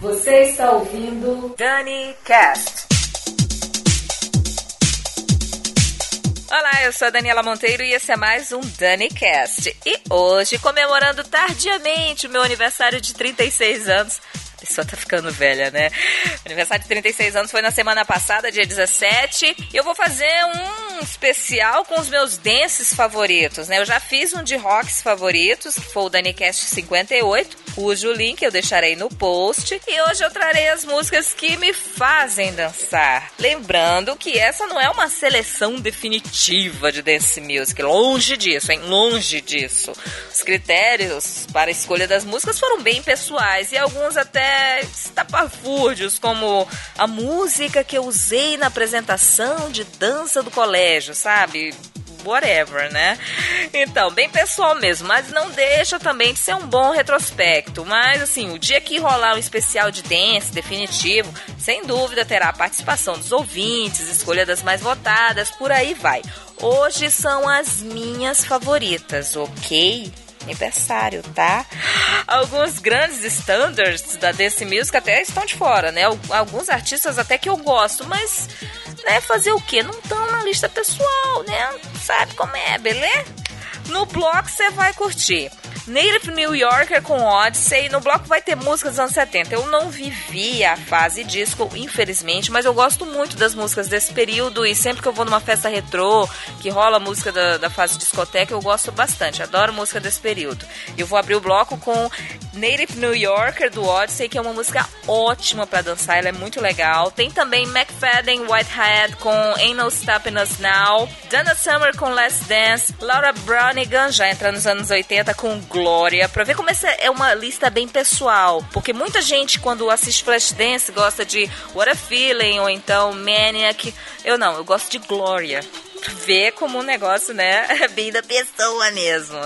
Você está ouvindo Dani Cast. Olá, eu sou a Daniela Monteiro e esse é mais um Dani Cast. E hoje, comemorando tardiamente o meu aniversário de 36 anos, a pessoa tá ficando velha, né? aniversário de 36 anos foi na semana passada, dia 17. E eu vou fazer um especial com os meus dances favoritos, né? Eu já fiz um de rocks favoritos, que foi o DaniCast 58, cujo link eu deixarei no post. E hoje eu trarei as músicas que me fazem dançar. Lembrando que essa não é uma seleção definitiva de dance music, longe disso, hein? Longe disso. Os critérios para a escolha das músicas foram bem pessoais e alguns até estapafúrdios, como a música que eu usei na apresentação de dança do colégio, sabe? whatever, né? Então, bem pessoal mesmo, mas não deixa também de ser um bom retrospecto. Mas, assim, o dia que rolar um especial de dance definitivo, sem dúvida terá a participação dos ouvintes, escolha das mais votadas, por aí vai. Hoje são as minhas favoritas, ok? Aniversário, tá? Alguns grandes standards da Dance Music até estão de fora, né? Alguns artistas até que eu gosto, mas, né, fazer o quê? Não estão na lista pessoal, né? Sabe como é, beleza? No bloco você vai curtir. Native New Yorker com Odyssey. No bloco vai ter músicas dos anos 70. Eu não vivi a fase disco, infelizmente, mas eu gosto muito das músicas desse período e sempre que eu vou numa festa retrô, que rola música da, da fase discoteca, eu gosto bastante. Adoro música desse período. Eu vou abrir o bloco com Native New Yorker do Odyssey, que é uma música ótima para dançar, ela é muito legal. Tem também McFadden Whitehead com Ain't No Stopping Us Now, Dana Summer com Last Dance, Laura Brownigan já entra nos anos 80 com Glória, pra ver como essa é uma lista bem pessoal. Porque muita gente, quando assiste Flashdance, gosta de What a Feeling ou então Maniac. Eu não, eu gosto de Glória ver como um negócio, né, é bem da pessoa mesmo.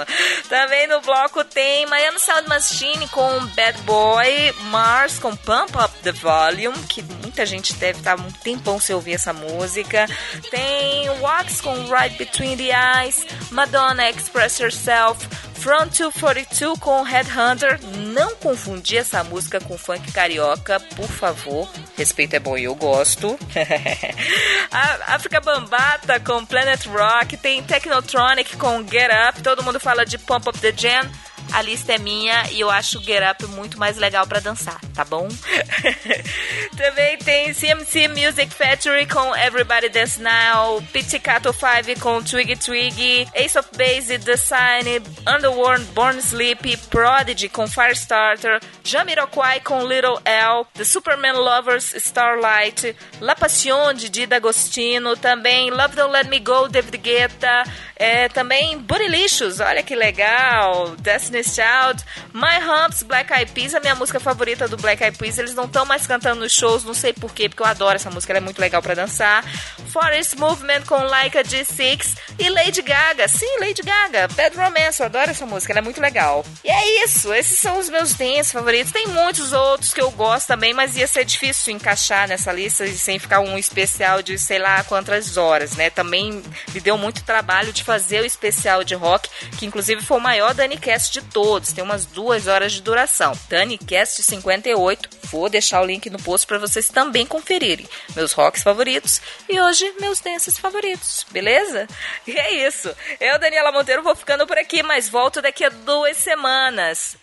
Também no bloco tem Miami Sound Machine com Bad Boy, Mars com Pump Up the Volume, que muita gente deve estar um tempão sem ouvir essa música. Tem Wax com Right Between the Eyes, Madonna Express Yourself, Front 242 com Headhunter. Não confundir essa música com funk carioca, por favor. Respeito é bom e eu gosto. África Bambata com Planet Rock. Tem Technotronic com Get Up. Todo mundo fala de Pump Up the Jam a lista é minha e eu acho o Get Up muito mais legal para dançar, tá bom? Também tem CMC Music Factory com Everybody Dance Now, Pizzicato 5 com Twiggy Twiggy, Ace of Base, The Sign, Underworld, Born Sleep, Prodigy com Firestarter, Jamiroquai com Little L, The Superman Lovers, Starlight, La Passion de Dida Agostino, também Love Don't Let Me Go, David Guetta, é, também Bootylicious, olha que legal, Destiny Destiny's Child, My Humps, Black Eyed Peas, a minha música favorita do Black Eyed Peas. Eles não estão mais cantando nos shows, não sei porquê, porque eu adoro essa música, ela é muito legal para dançar. Forest Movement com Like a G6 e Lady Gaga. Sim, Lady Gaga, Bad Romance, eu adoro essa música, ela é muito legal. E é isso, esses são os meus dance favoritos. Tem muitos outros que eu gosto também, mas ia ser difícil encaixar nessa lista sem ficar um especial de sei lá quantas horas, né? Também me deu muito trabalho de fazer o especial de rock, que inclusive foi o maior Danicast de todos, tem umas duas horas de duração. DaniCast 58, vou deixar o link no post para vocês também conferirem. Meus rocks favoritos e hoje meus dances favoritos, beleza? E é isso. Eu, Daniela Monteiro, vou ficando por aqui, mas volto daqui a duas semanas.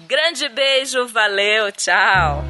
Grande beijo, valeu, tchau!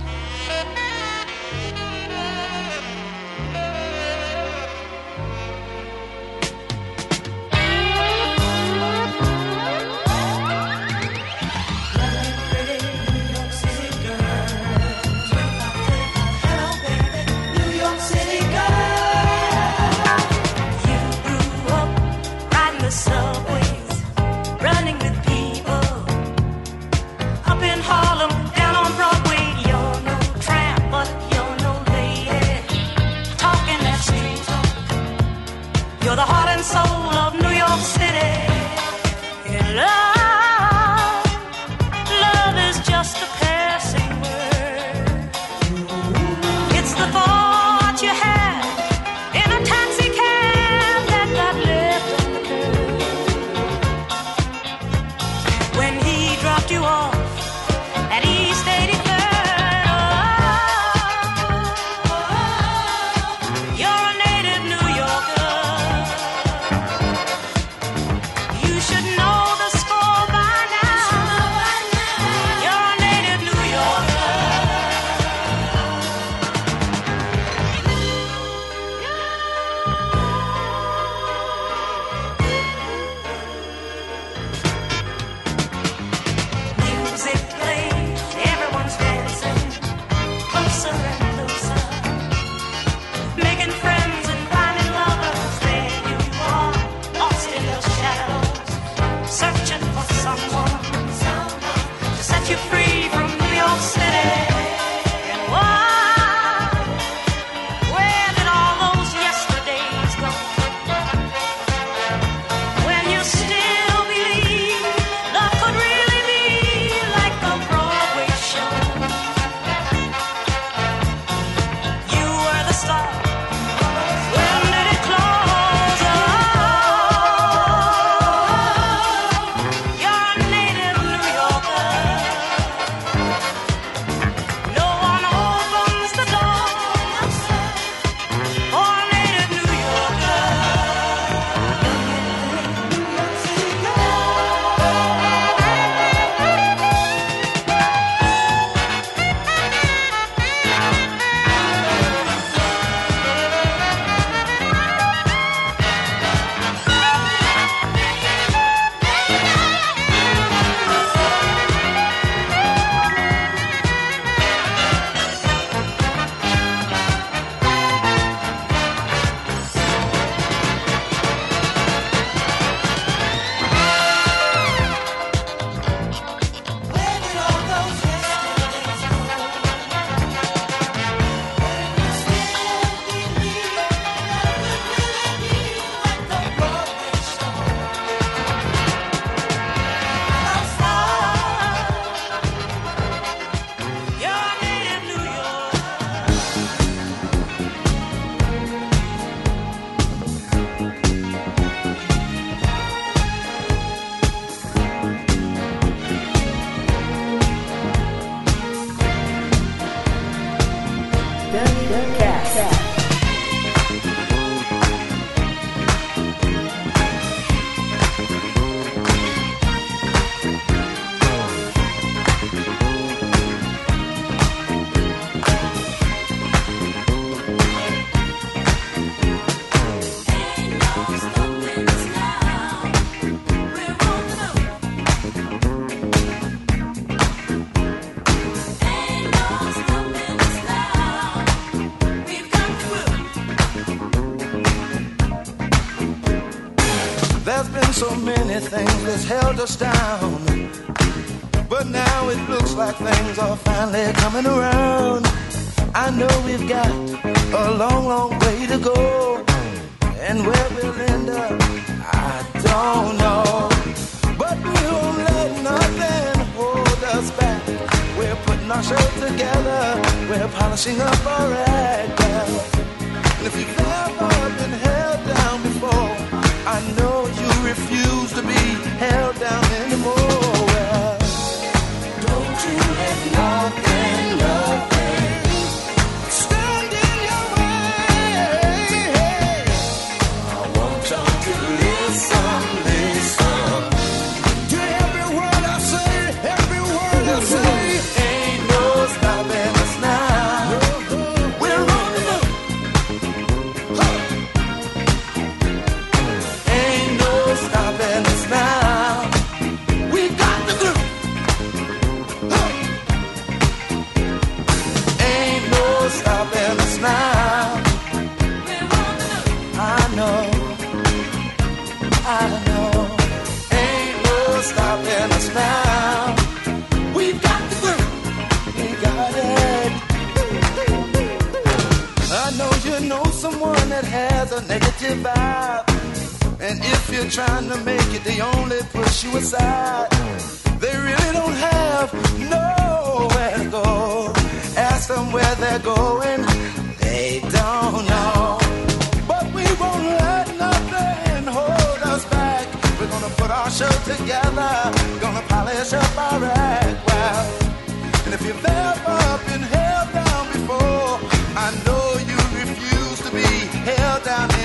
Us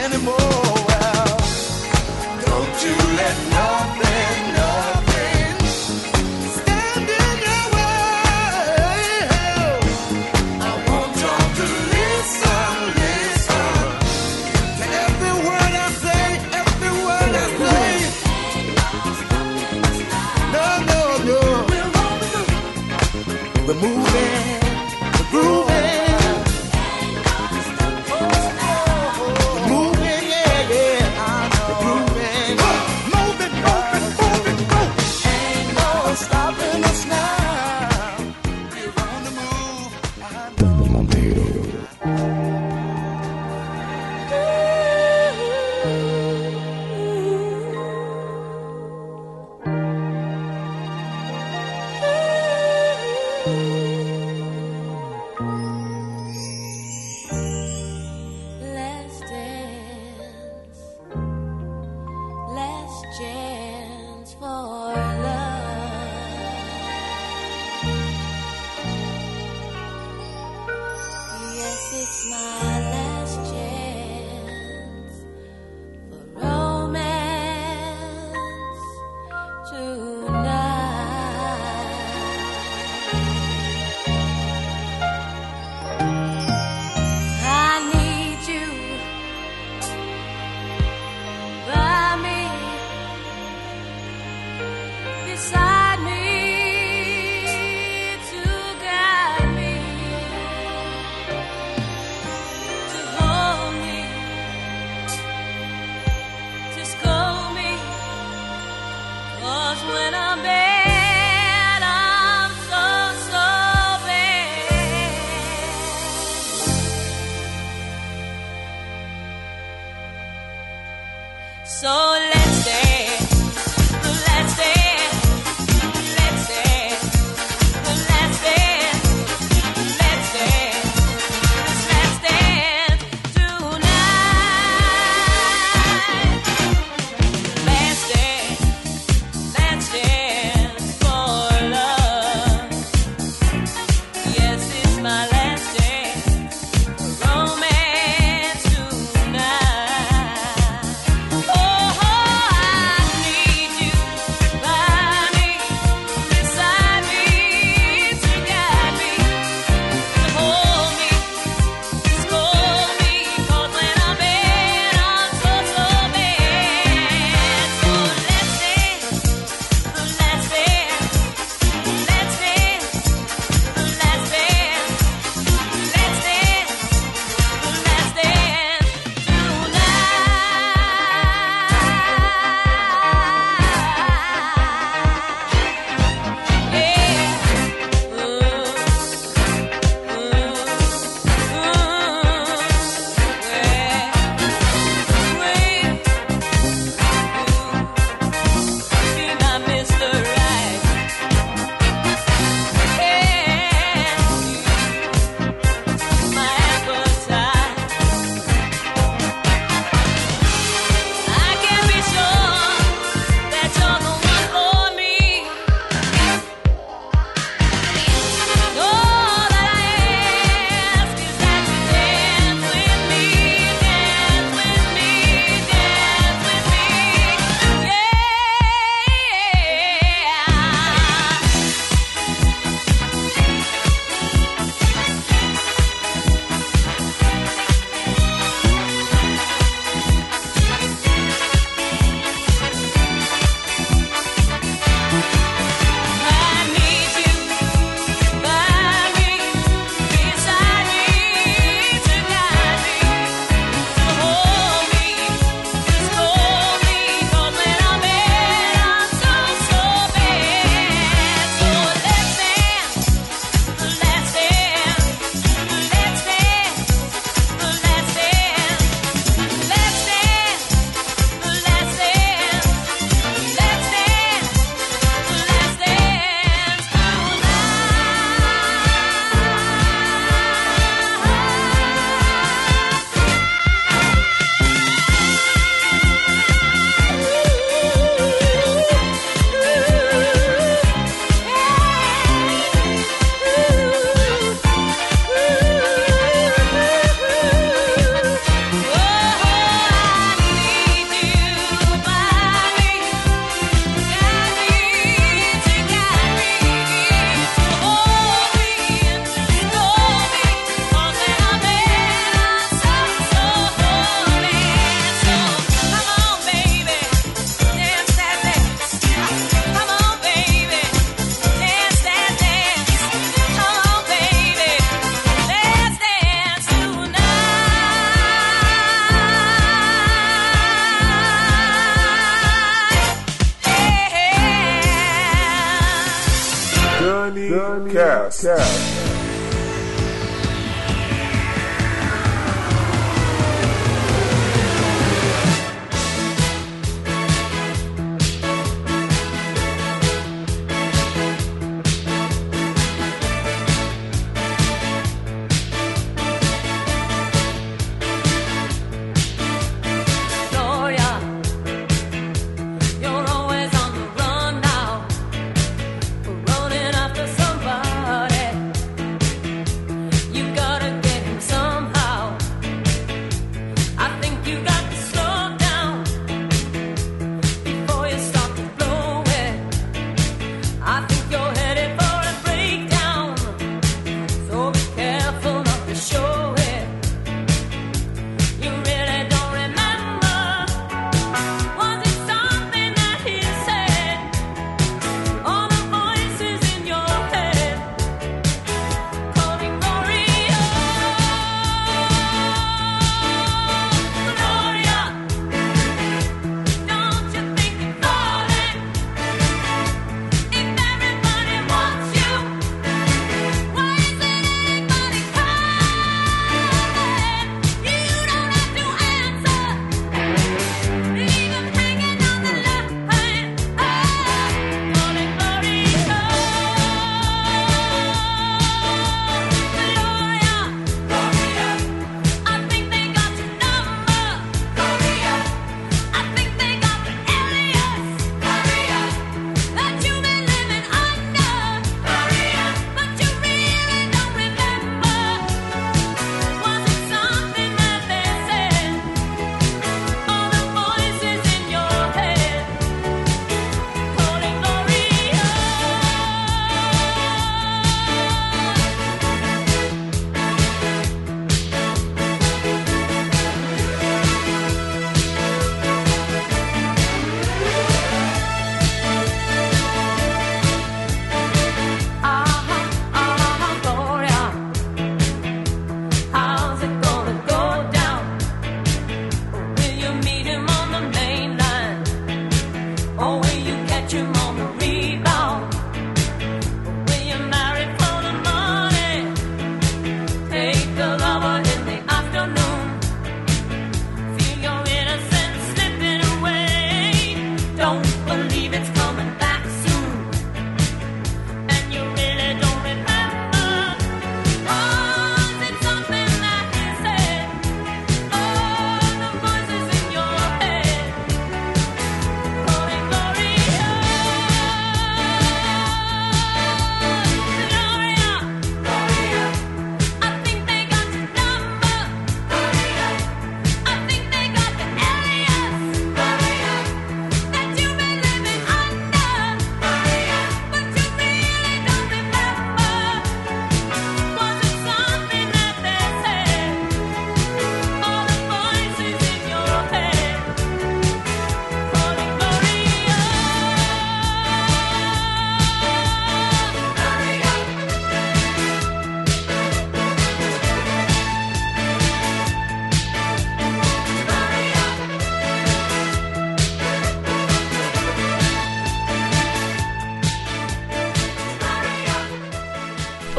anymore. Don't you let nothing,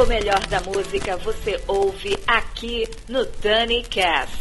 O melhor da música você ouve aqui no Dani Cast.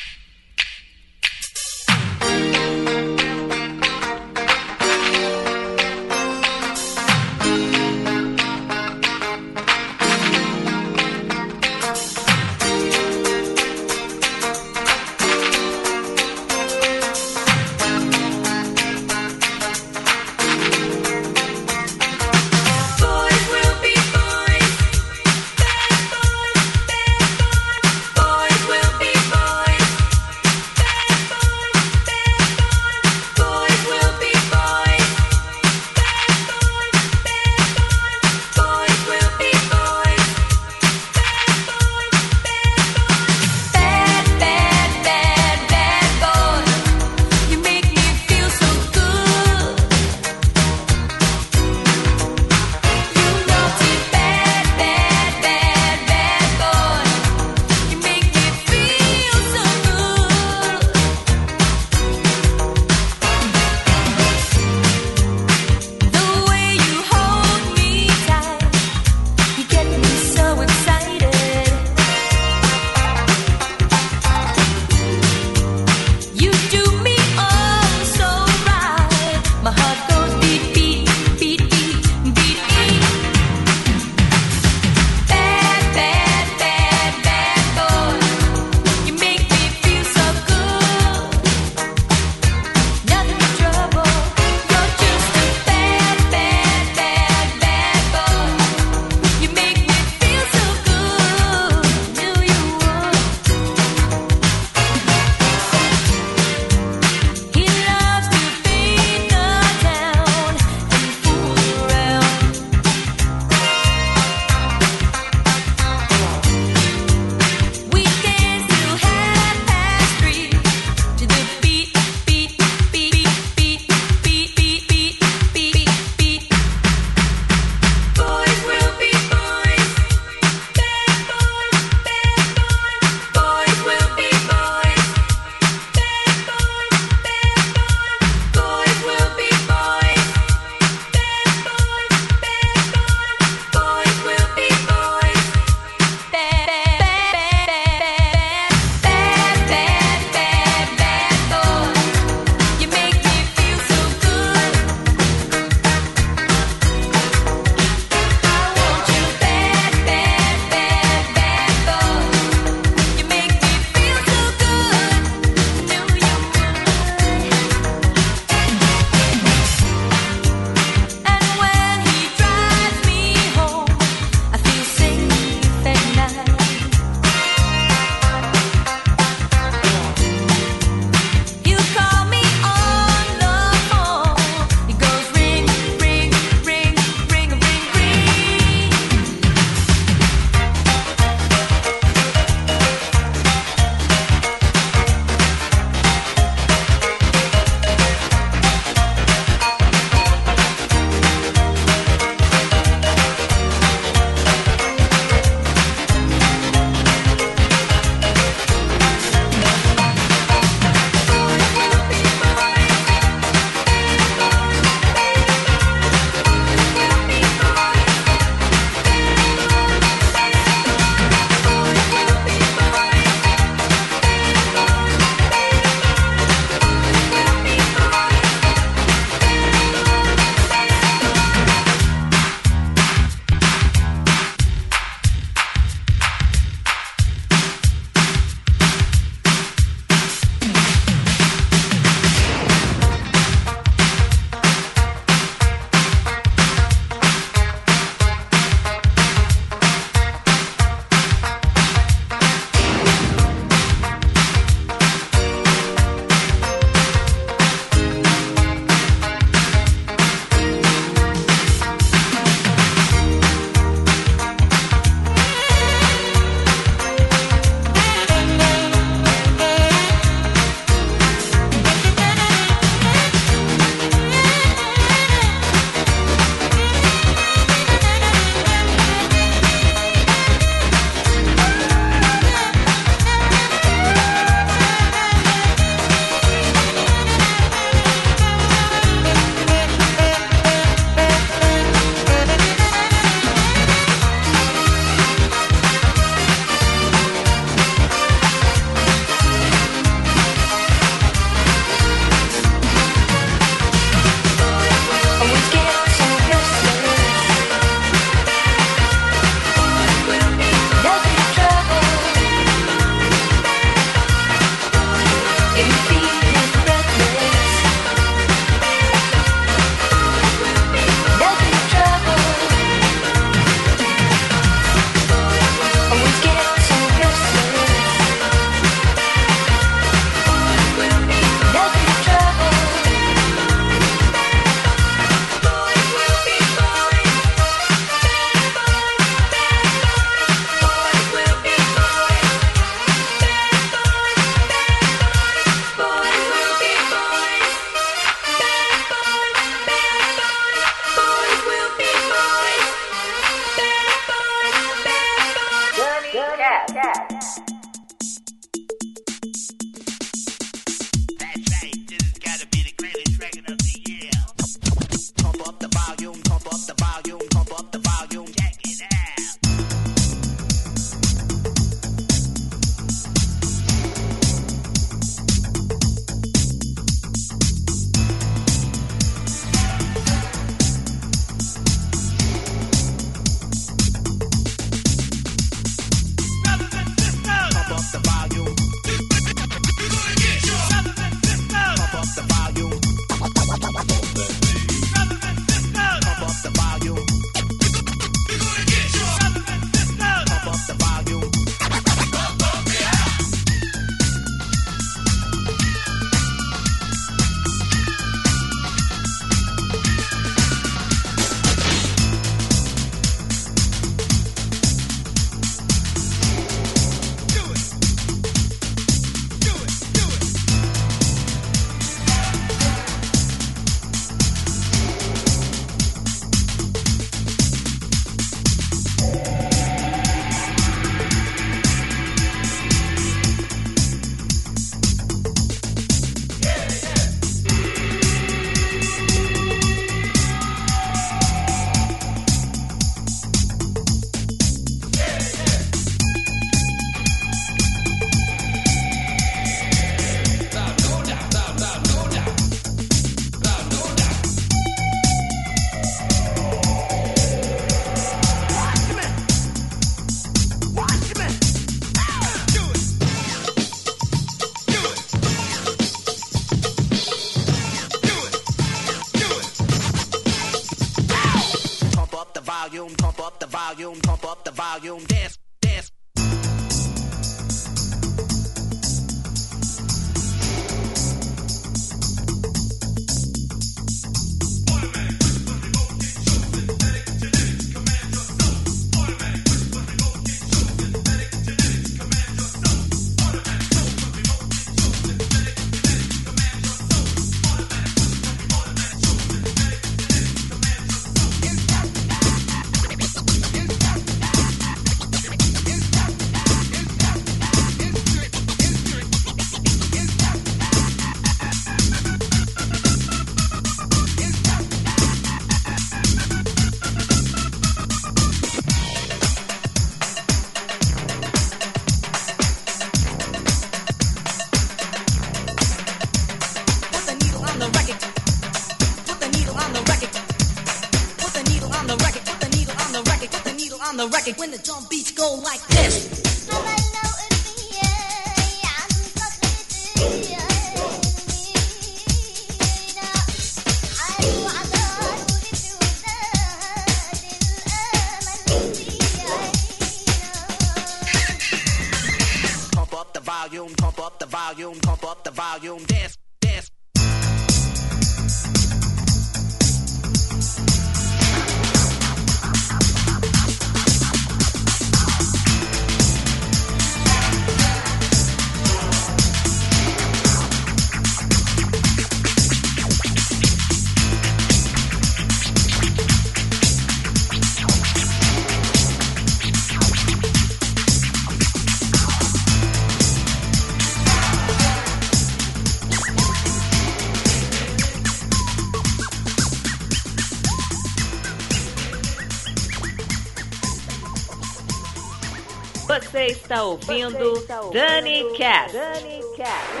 Você está ouvindo Dani Cast. Pump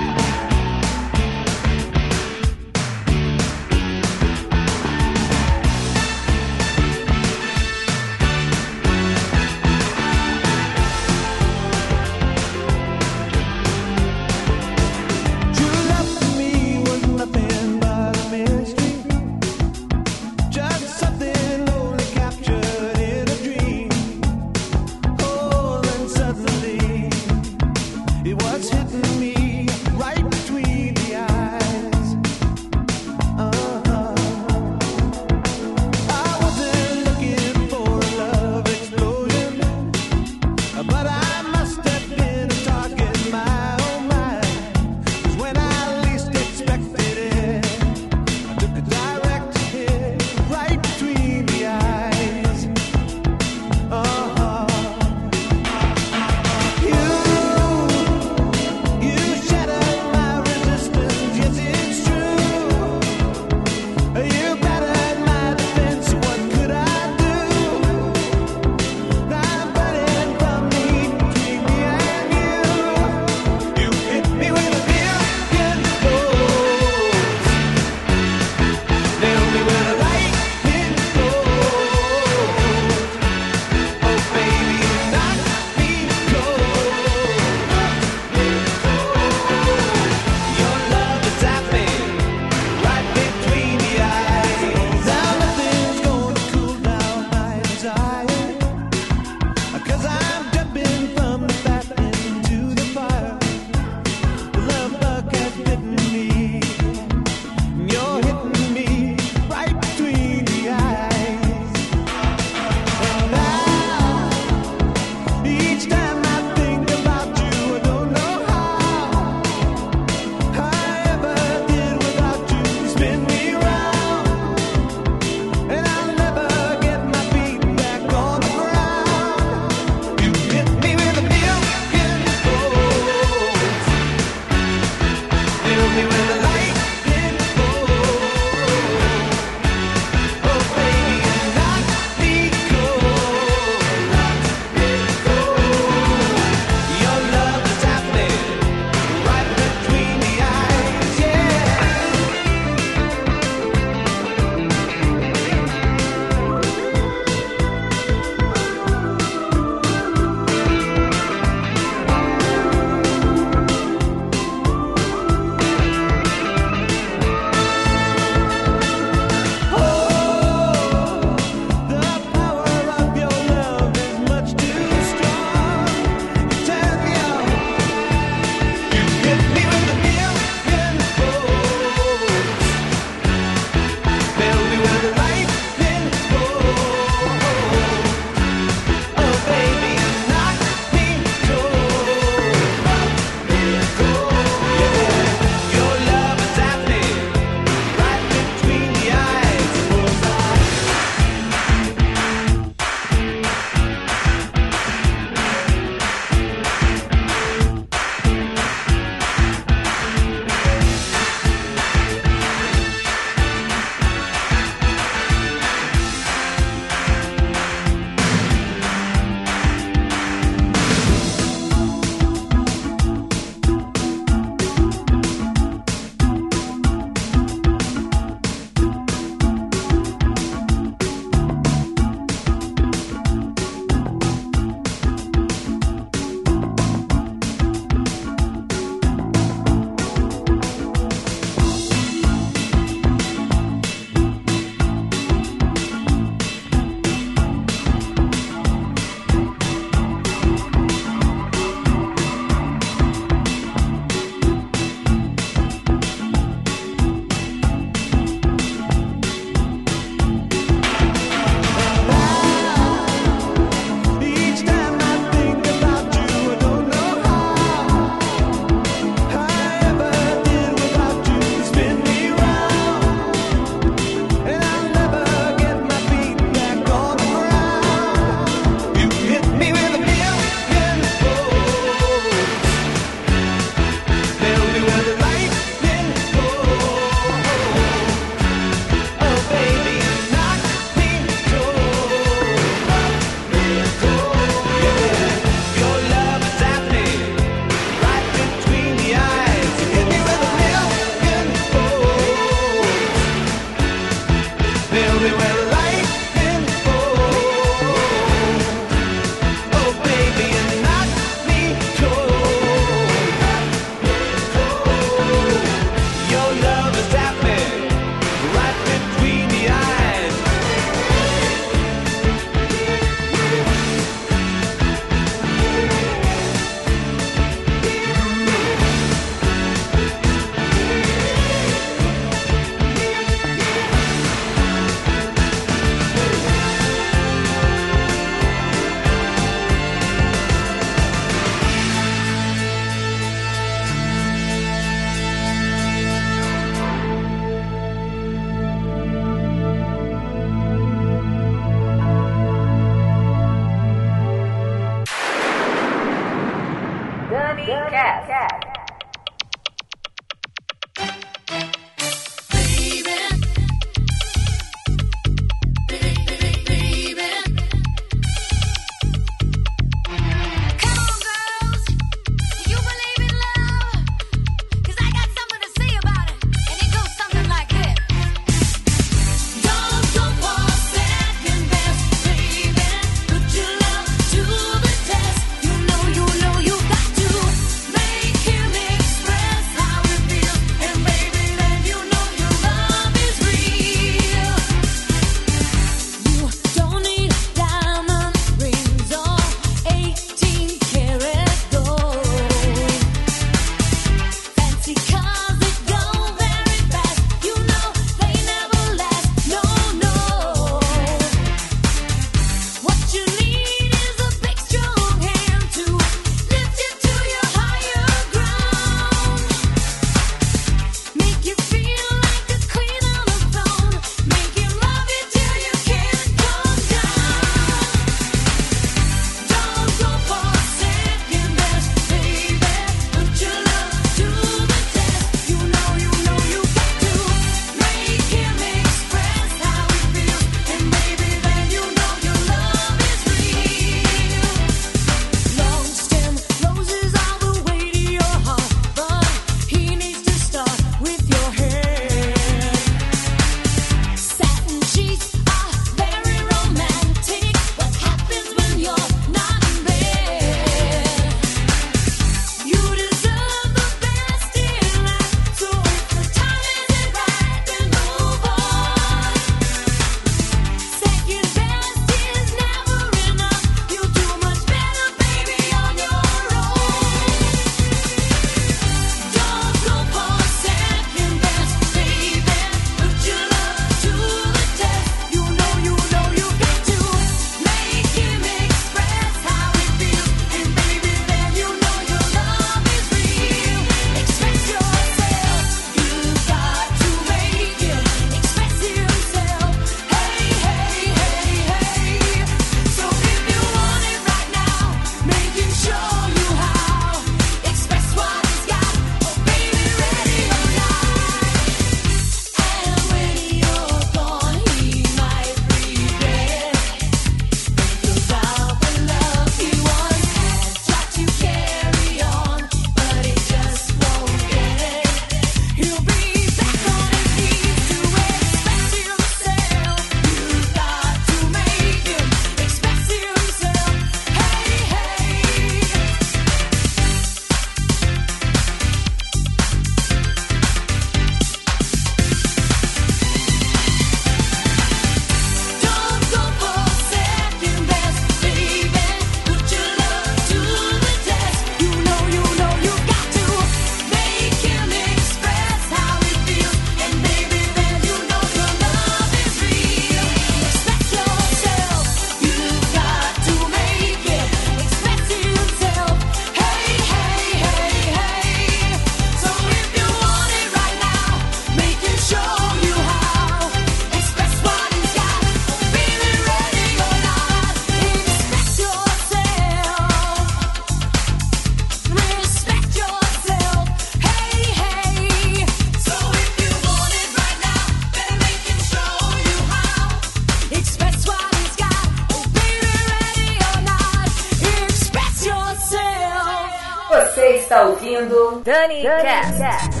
Dani, Dani Cast.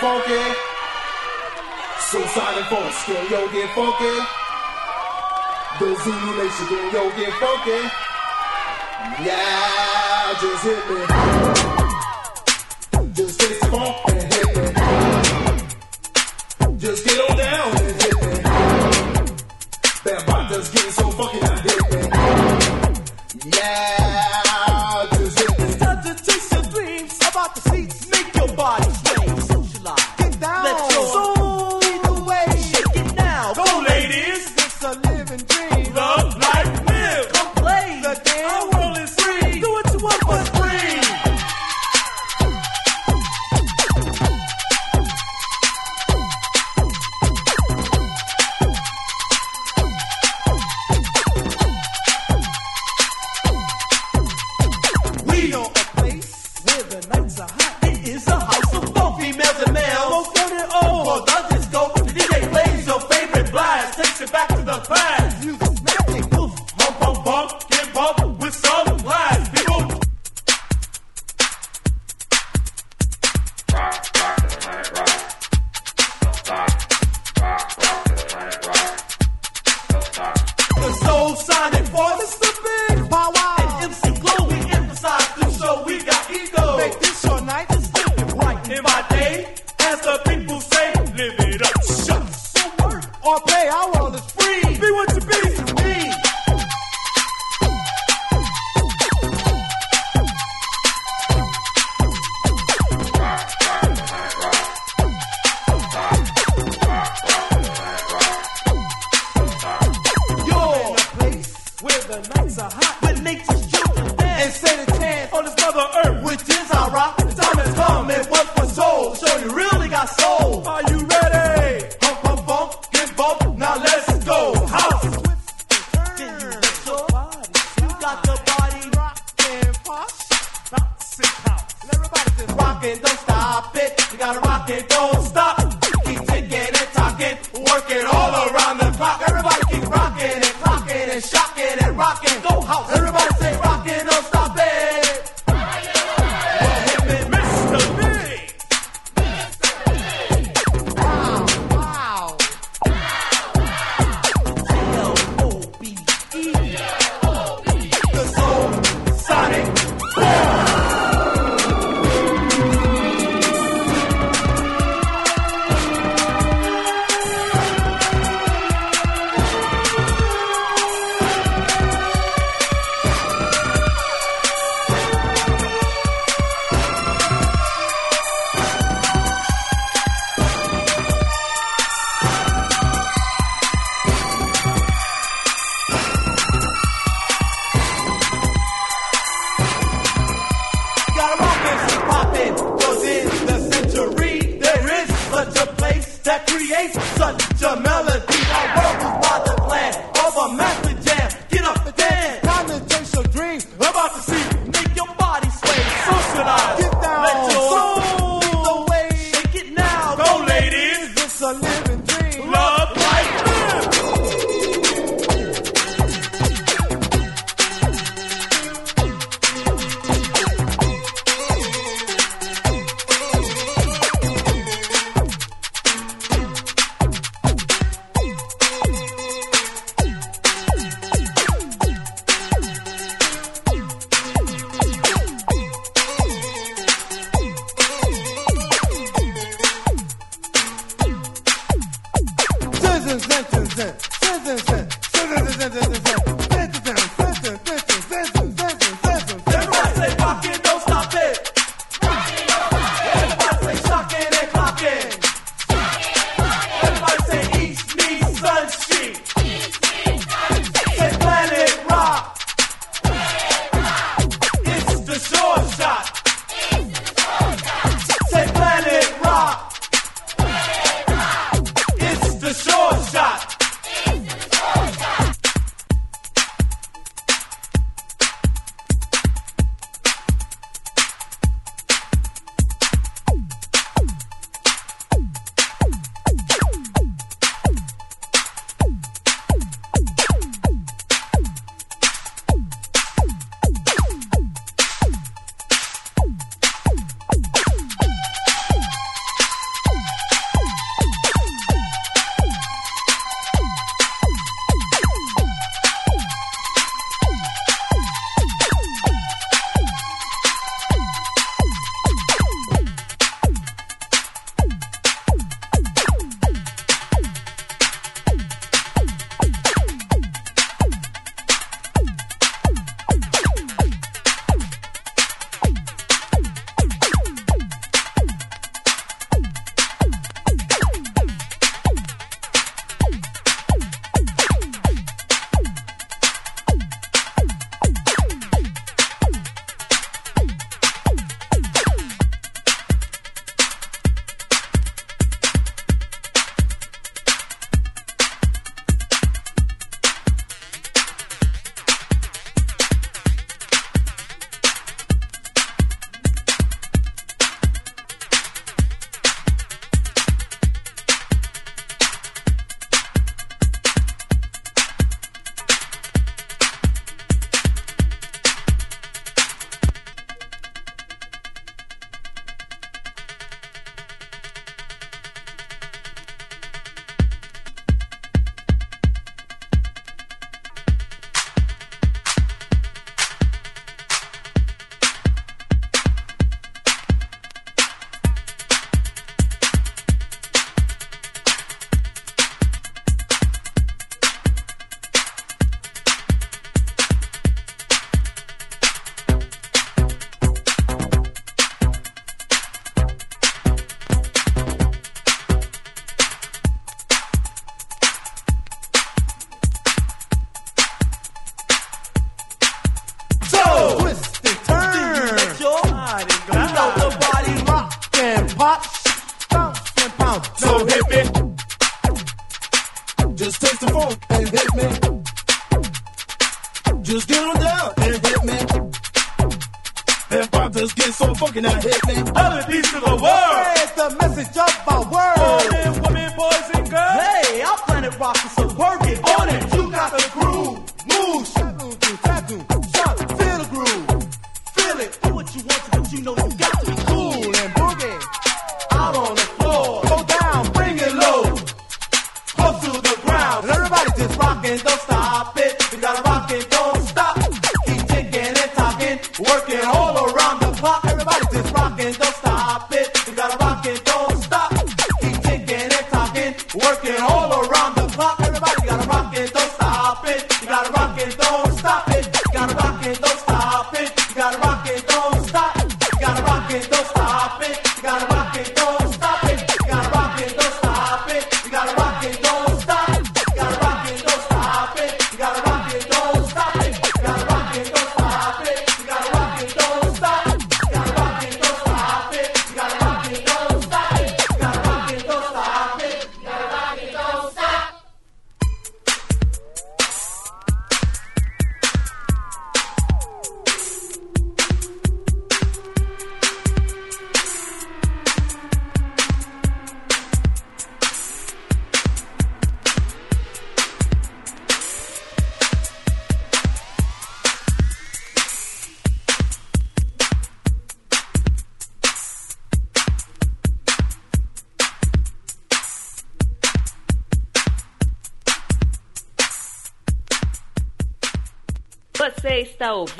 funky. Suicide and funk, yo get funky. The Zulu Nation, yo get funky.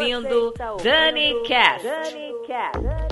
Ouvindo Dani Cast. Get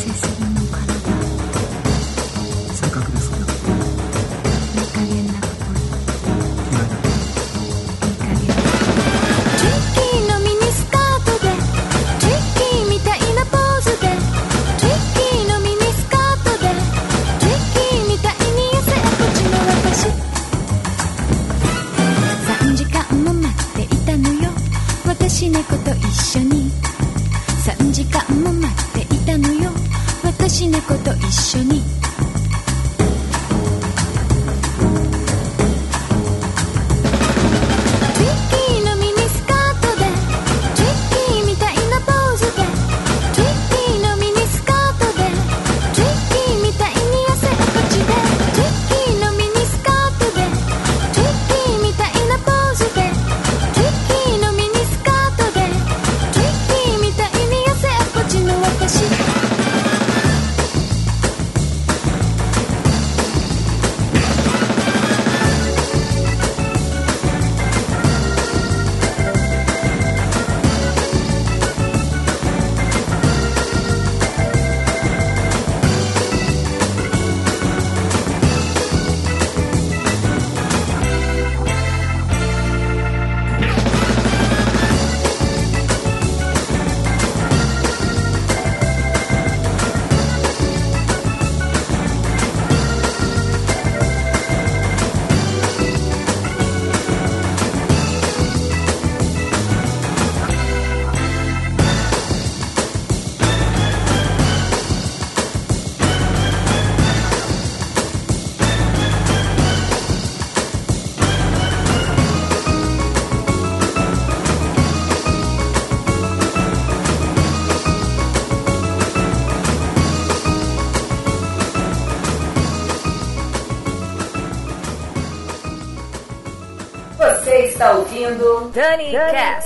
sí, sí. Ouvindo Dani, Cast.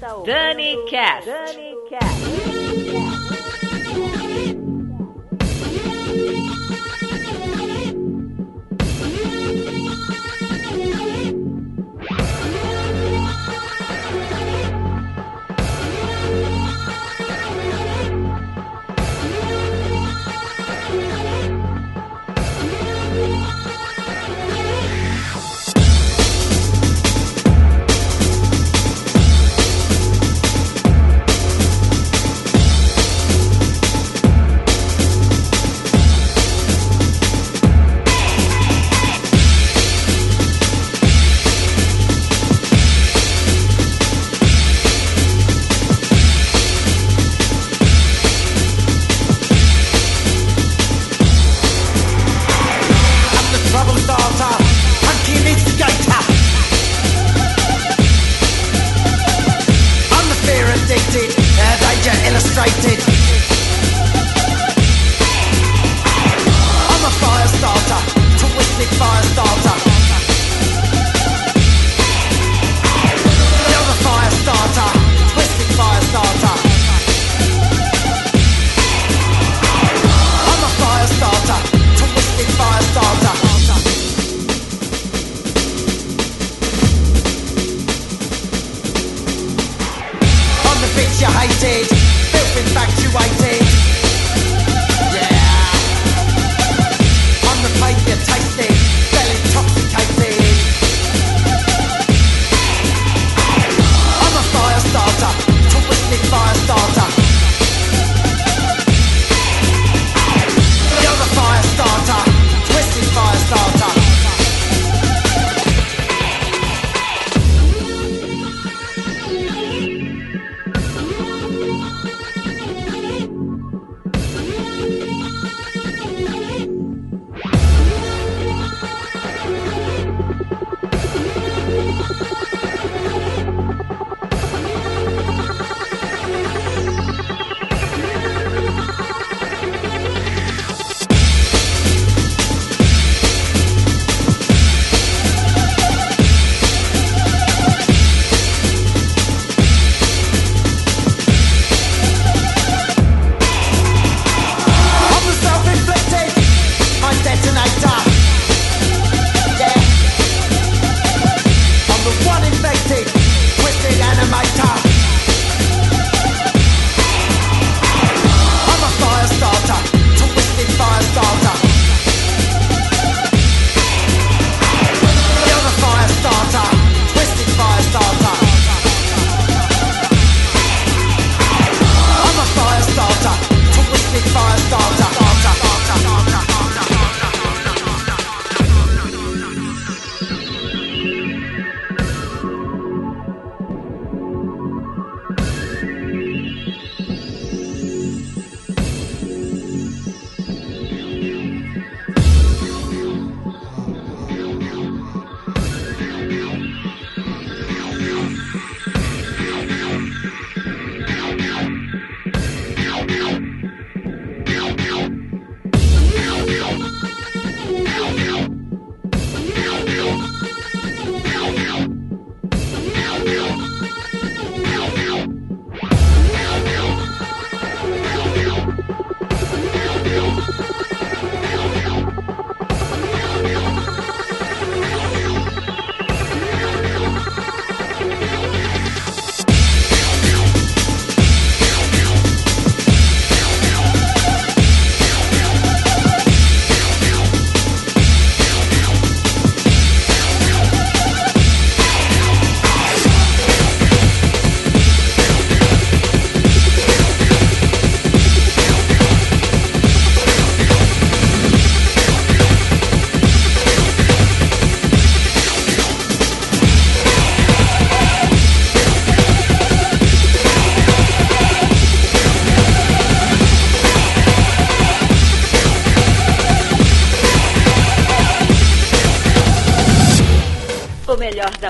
Dani Cast.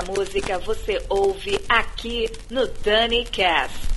Música você ouve aqui no Dani Cast.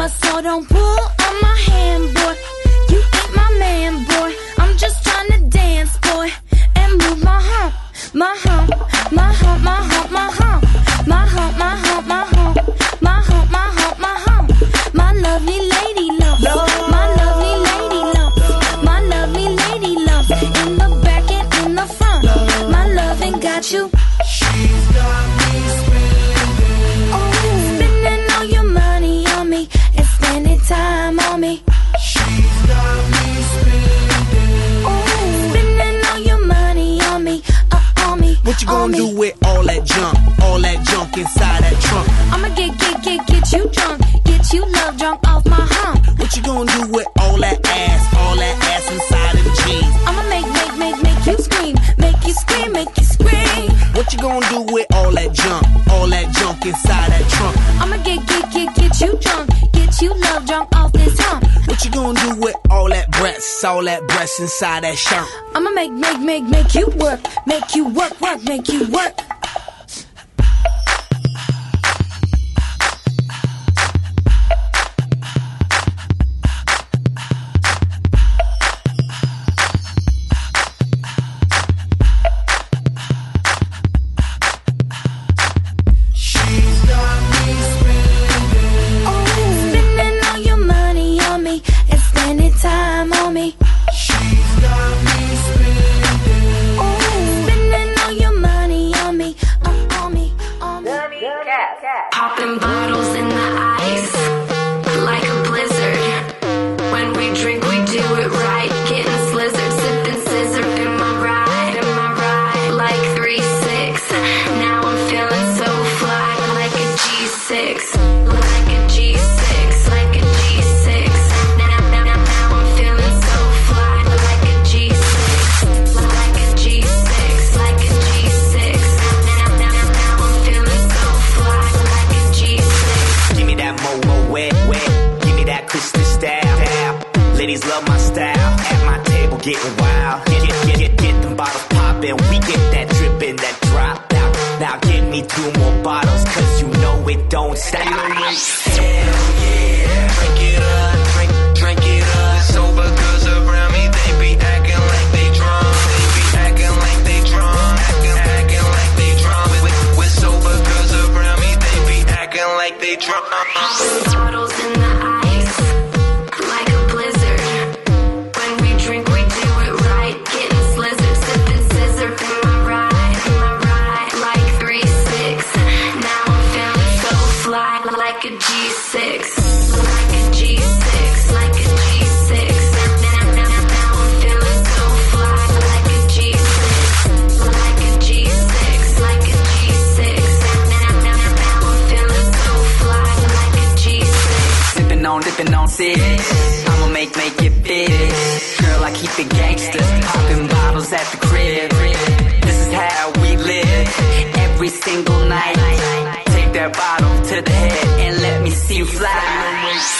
my soul, don't pull inside that shirt. I'ma make, make, make, make you work, make you work, work, make you work. I'ma make, make it big. Girl, I keep it gangsters Popping bottles at the crib. This is how we live. Every single night. Take that bottle to the head and let me see you fly.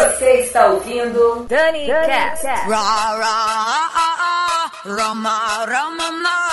Você está ouvindo Dani, Cast. Rama, rama, rama.